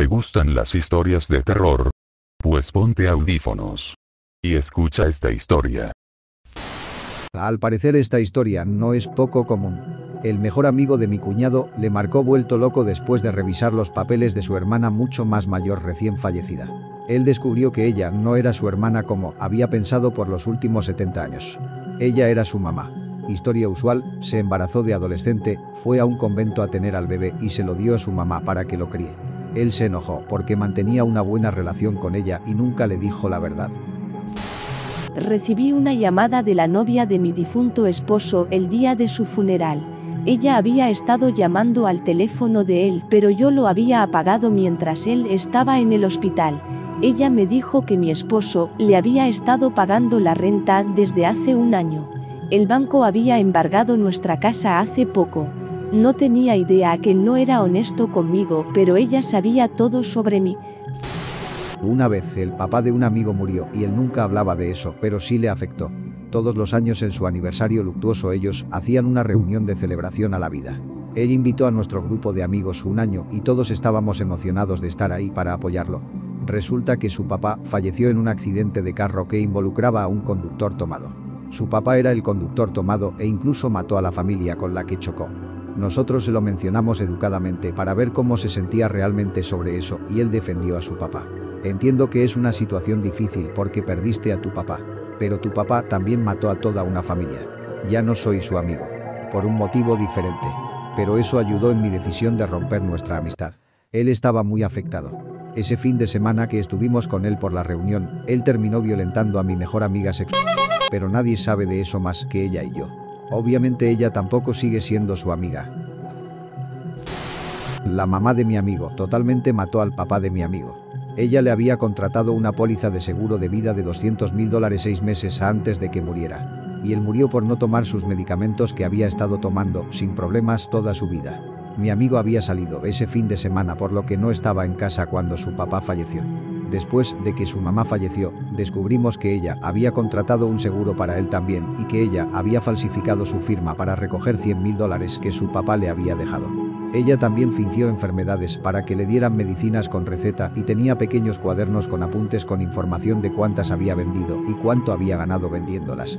¿Te gustan las historias de terror? Pues ponte audífonos. Y escucha esta historia. Al parecer esta historia no es poco común. El mejor amigo de mi cuñado le marcó vuelto loco después de revisar los papeles de su hermana mucho más mayor recién fallecida. Él descubrió que ella no era su hermana como había pensado por los últimos 70 años. Ella era su mamá. Historia usual, se embarazó de adolescente, fue a un convento a tener al bebé y se lo dio a su mamá para que lo críe. Él se enojó porque mantenía una buena relación con ella y nunca le dijo la verdad. Recibí una llamada de la novia de mi difunto esposo el día de su funeral. Ella había estado llamando al teléfono de él, pero yo lo había apagado mientras él estaba en el hospital. Ella me dijo que mi esposo le había estado pagando la renta desde hace un año. El banco había embargado nuestra casa hace poco. No tenía idea que no era honesto conmigo, pero ella sabía todo sobre mí. Una vez el papá de un amigo murió y él nunca hablaba de eso, pero sí le afectó. Todos los años en su aniversario luctuoso ellos hacían una reunión de celebración a la vida. Él invitó a nuestro grupo de amigos un año y todos estábamos emocionados de estar ahí para apoyarlo. Resulta que su papá falleció en un accidente de carro que involucraba a un conductor tomado. Su papá era el conductor tomado e incluso mató a la familia con la que chocó. Nosotros se lo mencionamos educadamente para ver cómo se sentía realmente sobre eso y él defendió a su papá. Entiendo que es una situación difícil porque perdiste a tu papá, pero tu papá también mató a toda una familia. Ya no soy su amigo, por un motivo diferente, pero eso ayudó en mi decisión de romper nuestra amistad. Él estaba muy afectado. Ese fin de semana que estuvimos con él por la reunión, él terminó violentando a mi mejor amiga sexual. Pero nadie sabe de eso más que ella y yo. Obviamente ella tampoco sigue siendo su amiga. La mamá de mi amigo totalmente mató al papá de mi amigo. Ella le había contratado una póliza de seguro de vida de 200 mil dólares seis meses antes de que muriera. Y él murió por no tomar sus medicamentos que había estado tomando sin problemas toda su vida. Mi amigo había salido ese fin de semana por lo que no estaba en casa cuando su papá falleció. Después de que su mamá falleció, descubrimos que ella había contratado un seguro para él también y que ella había falsificado su firma para recoger 100 mil dólares que su papá le había dejado. Ella también fingió enfermedades para que le dieran medicinas con receta y tenía pequeños cuadernos con apuntes con información de cuántas había vendido y cuánto había ganado vendiéndolas.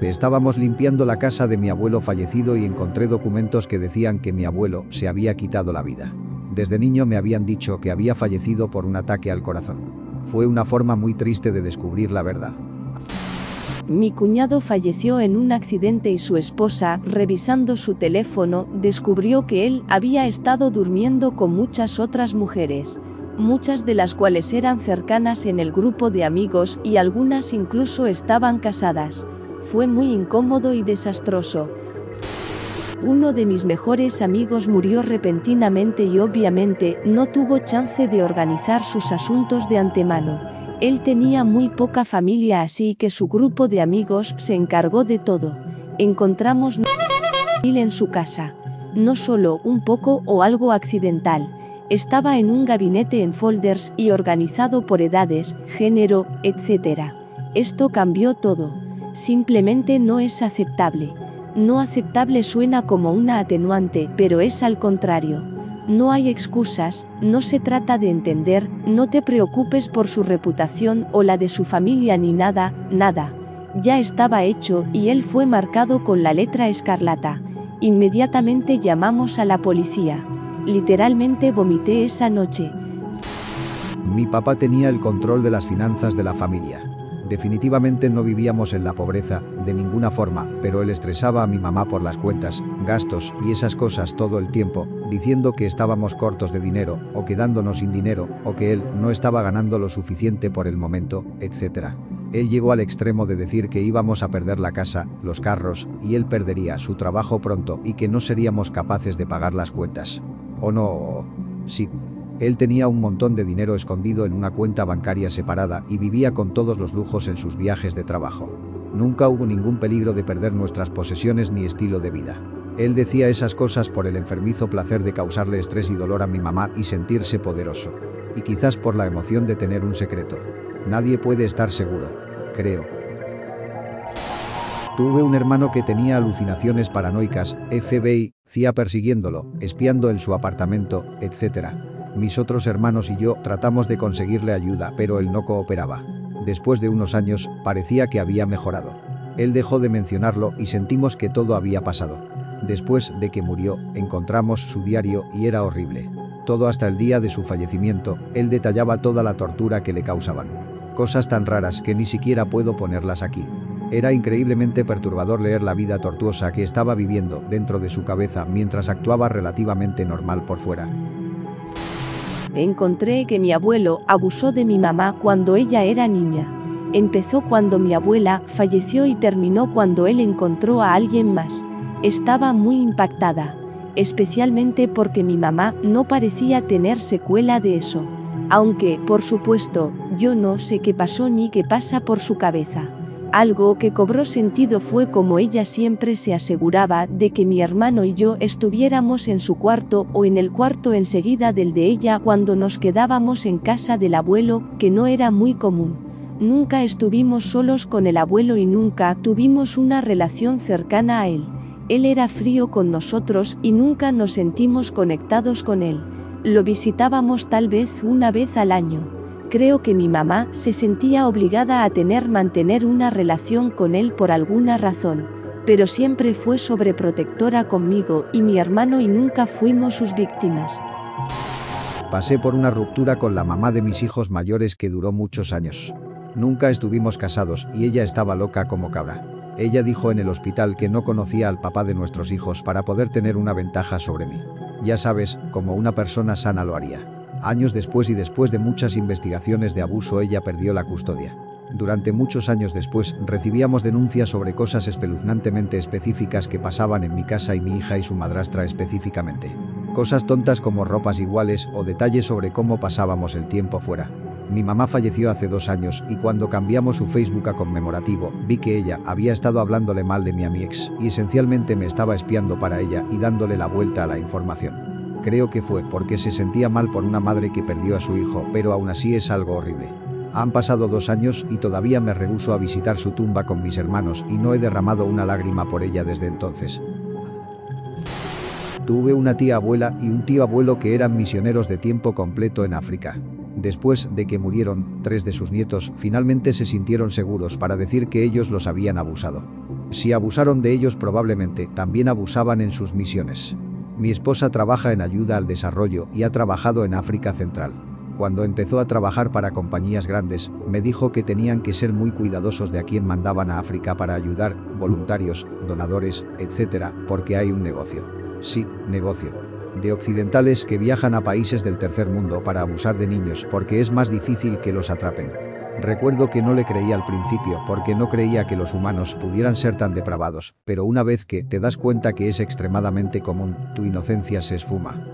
Estábamos limpiando la casa de mi abuelo fallecido y encontré documentos que decían que mi abuelo se había quitado la vida. Desde niño me habían dicho que había fallecido por un ataque al corazón. Fue una forma muy triste de descubrir la verdad. Mi cuñado falleció en un accidente y su esposa, revisando su teléfono, descubrió que él había estado durmiendo con muchas otras mujeres, muchas de las cuales eran cercanas en el grupo de amigos y algunas incluso estaban casadas. Fue muy incómodo y desastroso. Uno de mis mejores amigos murió repentinamente y obviamente no tuvo chance de organizar sus asuntos de antemano. Él tenía muy poca familia así que su grupo de amigos se encargó de todo. Encontramos en su casa. No solo un poco o algo accidental. Estaba en un gabinete en folders y organizado por edades, género, etc. Esto cambió todo. Simplemente no es aceptable. No aceptable suena como una atenuante, pero es al contrario. No hay excusas, no se trata de entender, no te preocupes por su reputación o la de su familia ni nada, nada. Ya estaba hecho y él fue marcado con la letra escarlata. Inmediatamente llamamos a la policía. Literalmente vomité esa noche. Mi papá tenía el control de las finanzas de la familia. Definitivamente no vivíamos en la pobreza, de ninguna forma, pero él estresaba a mi mamá por las cuentas, gastos y esas cosas todo el tiempo, diciendo que estábamos cortos de dinero, o quedándonos sin dinero, o que él no estaba ganando lo suficiente por el momento, etc. Él llegó al extremo de decir que íbamos a perder la casa, los carros, y él perdería su trabajo pronto y que no seríamos capaces de pagar las cuentas. ¿O no? Sí, él tenía un montón de dinero escondido en una cuenta bancaria separada y vivía con todos los lujos en sus viajes de trabajo. Nunca hubo ningún peligro de perder nuestras posesiones ni estilo de vida. Él decía esas cosas por el enfermizo placer de causarle estrés y dolor a mi mamá y sentirse poderoso. Y quizás por la emoción de tener un secreto. Nadie puede estar seguro. Creo. Tuve un hermano que tenía alucinaciones paranoicas, FBI, CIA persiguiéndolo, espiando en su apartamento, etc. Mis otros hermanos y yo tratamos de conseguirle ayuda, pero él no cooperaba. Después de unos años, parecía que había mejorado. Él dejó de mencionarlo y sentimos que todo había pasado. Después de que murió, encontramos su diario y era horrible. Todo hasta el día de su fallecimiento, él detallaba toda la tortura que le causaban. Cosas tan raras que ni siquiera puedo ponerlas aquí. Era increíblemente perturbador leer la vida tortuosa que estaba viviendo dentro de su cabeza mientras actuaba relativamente normal por fuera. Encontré que mi abuelo abusó de mi mamá cuando ella era niña. Empezó cuando mi abuela falleció y terminó cuando él encontró a alguien más. Estaba muy impactada, especialmente porque mi mamá no parecía tener secuela de eso. Aunque, por supuesto, yo no sé qué pasó ni qué pasa por su cabeza. Algo que cobró sentido fue como ella siempre se aseguraba de que mi hermano y yo estuviéramos en su cuarto o en el cuarto enseguida del de ella cuando nos quedábamos en casa del abuelo, que no era muy común. Nunca estuvimos solos con el abuelo y nunca tuvimos una relación cercana a él. Él era frío con nosotros y nunca nos sentimos conectados con él. Lo visitábamos tal vez una vez al año. Creo que mi mamá se sentía obligada a tener mantener una relación con él por alguna razón, pero siempre fue sobreprotectora conmigo y mi hermano y nunca fuimos sus víctimas. Pasé por una ruptura con la mamá de mis hijos mayores que duró muchos años. Nunca estuvimos casados y ella estaba loca como cabra. Ella dijo en el hospital que no conocía al papá de nuestros hijos para poder tener una ventaja sobre mí. Ya sabes, como una persona sana lo haría. Años después y después de muchas investigaciones de abuso ella perdió la custodia. Durante muchos años después recibíamos denuncias sobre cosas espeluznantemente específicas que pasaban en mi casa y mi hija y su madrastra específicamente. Cosas tontas como ropas iguales o detalles sobre cómo pasábamos el tiempo fuera. Mi mamá falleció hace dos años y cuando cambiamos su Facebook a conmemorativo, vi que ella había estado hablándole mal de mi a mi ex y esencialmente me estaba espiando para ella y dándole la vuelta a la información. Creo que fue porque se sentía mal por una madre que perdió a su hijo, pero aún así es algo horrible. Han pasado dos años y todavía me rehuso a visitar su tumba con mis hermanos y no he derramado una lágrima por ella desde entonces. Tuve una tía abuela y un tío abuelo que eran misioneros de tiempo completo en África. Después de que murieron, tres de sus nietos finalmente se sintieron seguros para decir que ellos los habían abusado. Si abusaron de ellos probablemente también abusaban en sus misiones. Mi esposa trabaja en ayuda al desarrollo y ha trabajado en África Central. Cuando empezó a trabajar para compañías grandes, me dijo que tenían que ser muy cuidadosos de a quién mandaban a África para ayudar, voluntarios, donadores, etc., porque hay un negocio. Sí, negocio. De occidentales que viajan a países del tercer mundo para abusar de niños porque es más difícil que los atrapen. Recuerdo que no le creía al principio porque no creía que los humanos pudieran ser tan depravados, pero una vez que te das cuenta que es extremadamente común, tu inocencia se esfuma.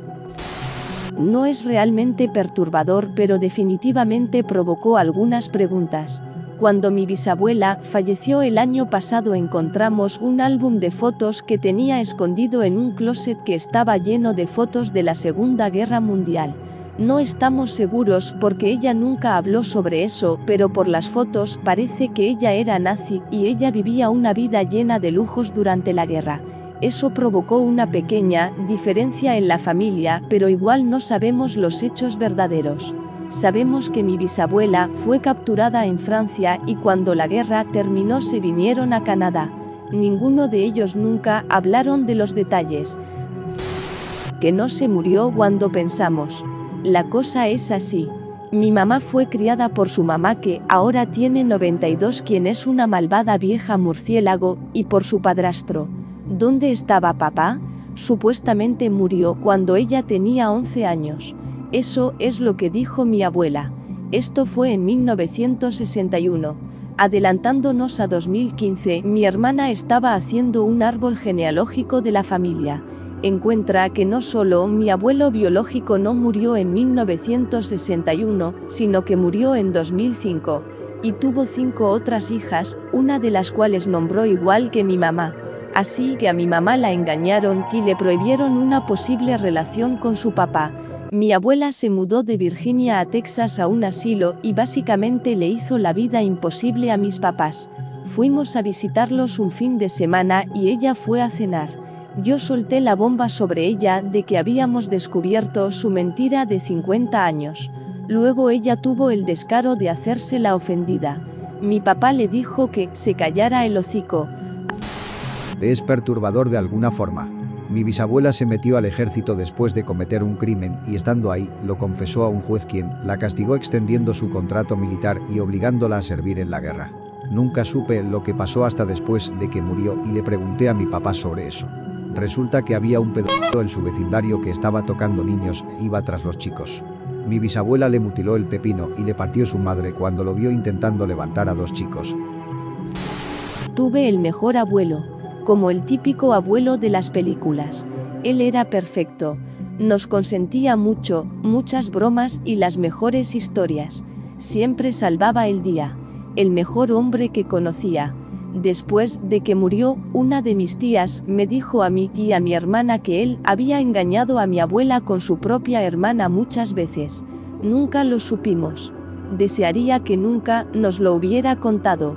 No es realmente perturbador pero definitivamente provocó algunas preguntas. Cuando mi bisabuela falleció el año pasado encontramos un álbum de fotos que tenía escondido en un closet que estaba lleno de fotos de la Segunda Guerra Mundial. No estamos seguros porque ella nunca habló sobre eso, pero por las fotos parece que ella era nazi y ella vivía una vida llena de lujos durante la guerra. Eso provocó una pequeña diferencia en la familia, pero igual no sabemos los hechos verdaderos. Sabemos que mi bisabuela fue capturada en Francia y cuando la guerra terminó se vinieron a Canadá. Ninguno de ellos nunca hablaron de los detalles. Que no se murió cuando pensamos. La cosa es así. Mi mamá fue criada por su mamá que ahora tiene 92 quien es una malvada vieja murciélago, y por su padrastro. ¿Dónde estaba papá? Supuestamente murió cuando ella tenía 11 años. Eso es lo que dijo mi abuela. Esto fue en 1961. Adelantándonos a 2015, mi hermana estaba haciendo un árbol genealógico de la familia encuentra que no solo mi abuelo biológico no murió en 1961, sino que murió en 2005, y tuvo cinco otras hijas, una de las cuales nombró igual que mi mamá. Así que a mi mamá la engañaron y le prohibieron una posible relación con su papá. Mi abuela se mudó de Virginia a Texas a un asilo y básicamente le hizo la vida imposible a mis papás. Fuimos a visitarlos un fin de semana y ella fue a cenar. Yo solté la bomba sobre ella de que habíamos descubierto su mentira de 50 años. Luego ella tuvo el descaro de hacerse la ofendida. Mi papá le dijo que se callara el hocico. Es perturbador de alguna forma. Mi bisabuela se metió al ejército después de cometer un crimen y estando ahí, lo confesó a un juez quien la castigó extendiendo su contrato militar y obligándola a servir en la guerra. Nunca supe lo que pasó hasta después de que murió y le pregunté a mi papá sobre eso. Resulta que había un pedófilo en su vecindario que estaba tocando niños e iba tras los chicos. Mi bisabuela le mutiló el pepino y le partió su madre cuando lo vio intentando levantar a dos chicos. Tuve el mejor abuelo, como el típico abuelo de las películas. Él era perfecto, nos consentía mucho, muchas bromas y las mejores historias. Siempre salvaba el día. El mejor hombre que conocía. Después de que murió, una de mis tías me dijo a mí y a mi hermana que él había engañado a mi abuela con su propia hermana muchas veces. Nunca lo supimos. Desearía que nunca nos lo hubiera contado.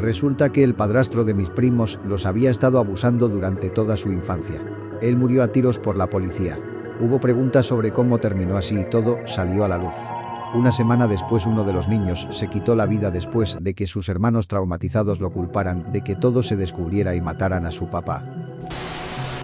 Resulta que el padrastro de mis primos los había estado abusando durante toda su infancia. Él murió a tiros por la policía. Hubo preguntas sobre cómo terminó así y todo salió a la luz. Una semana después uno de los niños se quitó la vida después de que sus hermanos traumatizados lo culparan de que todo se descubriera y mataran a su papá.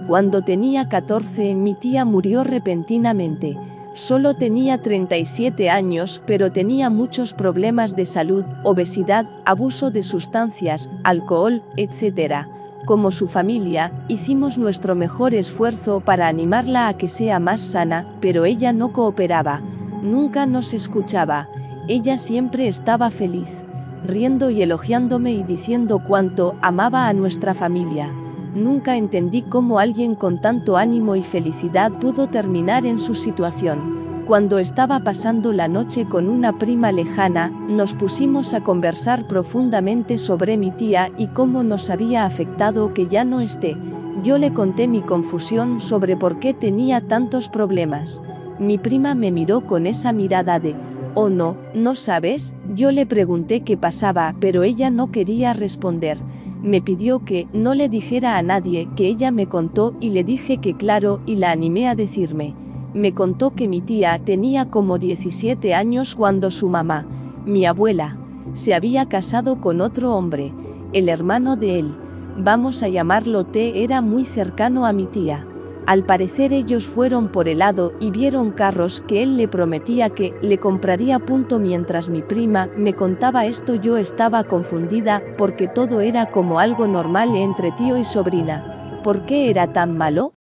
Cuando tenía 14 mi tía murió repentinamente. Solo tenía 37 años, pero tenía muchos problemas de salud, obesidad, abuso de sustancias, alcohol, etc. Como su familia, hicimos nuestro mejor esfuerzo para animarla a que sea más sana, pero ella no cooperaba. Nunca nos escuchaba. Ella siempre estaba feliz, riendo y elogiándome y diciendo cuánto amaba a nuestra familia. Nunca entendí cómo alguien con tanto ánimo y felicidad pudo terminar en su situación. Cuando estaba pasando la noche con una prima lejana, nos pusimos a conversar profundamente sobre mi tía y cómo nos había afectado que ya no esté. Yo le conté mi confusión sobre por qué tenía tantos problemas. Mi prima me miró con esa mirada de, oh no, ¿no sabes? Yo le pregunté qué pasaba, pero ella no quería responder me pidió que no le dijera a nadie que ella me contó y le dije que claro y la animé a decirme. Me contó que mi tía tenía como 17 años cuando su mamá, mi abuela, se había casado con otro hombre, el hermano de él, vamos a llamarlo T, era muy cercano a mi tía. Al parecer ellos fueron por helado y vieron carros que él le prometía que le compraría punto mientras mi prima me contaba esto yo estaba confundida porque todo era como algo normal entre tío y sobrina. ¿Por qué era tan malo?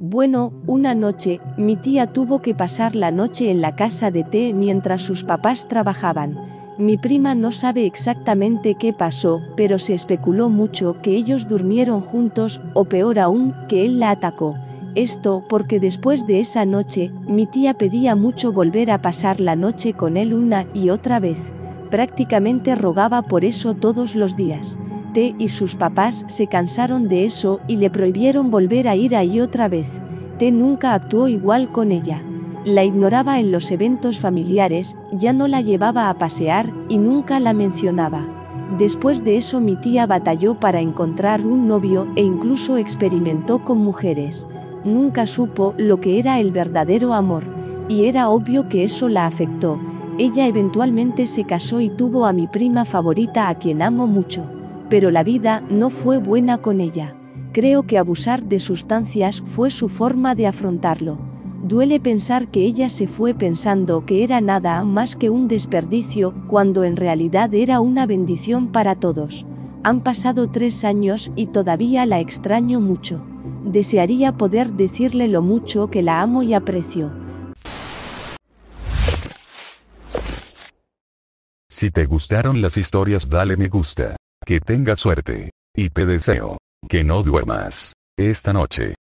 Bueno, una noche, mi tía tuvo que pasar la noche en la casa de T mientras sus papás trabajaban. Mi prima no sabe exactamente qué pasó, pero se especuló mucho que ellos durmieron juntos, o peor aún, que él la atacó. Esto porque después de esa noche, mi tía pedía mucho volver a pasar la noche con él una y otra vez. Prácticamente rogaba por eso todos los días. T y sus papás se cansaron de eso y le prohibieron volver a ir ahí otra vez. T nunca actuó igual con ella. La ignoraba en los eventos familiares, ya no la llevaba a pasear y nunca la mencionaba. Después de eso mi tía batalló para encontrar un novio e incluso experimentó con mujeres nunca supo lo que era el verdadero amor, y era obvio que eso la afectó. Ella eventualmente se casó y tuvo a mi prima favorita a quien amo mucho, pero la vida no fue buena con ella. Creo que abusar de sustancias fue su forma de afrontarlo. Duele pensar que ella se fue pensando que era nada más que un desperdicio, cuando en realidad era una bendición para todos. Han pasado tres años y todavía la extraño mucho. Desearía poder decirle lo mucho que la amo y aprecio. Si te gustaron las historias dale me gusta. Que tengas suerte. Y te deseo que no duermas esta noche.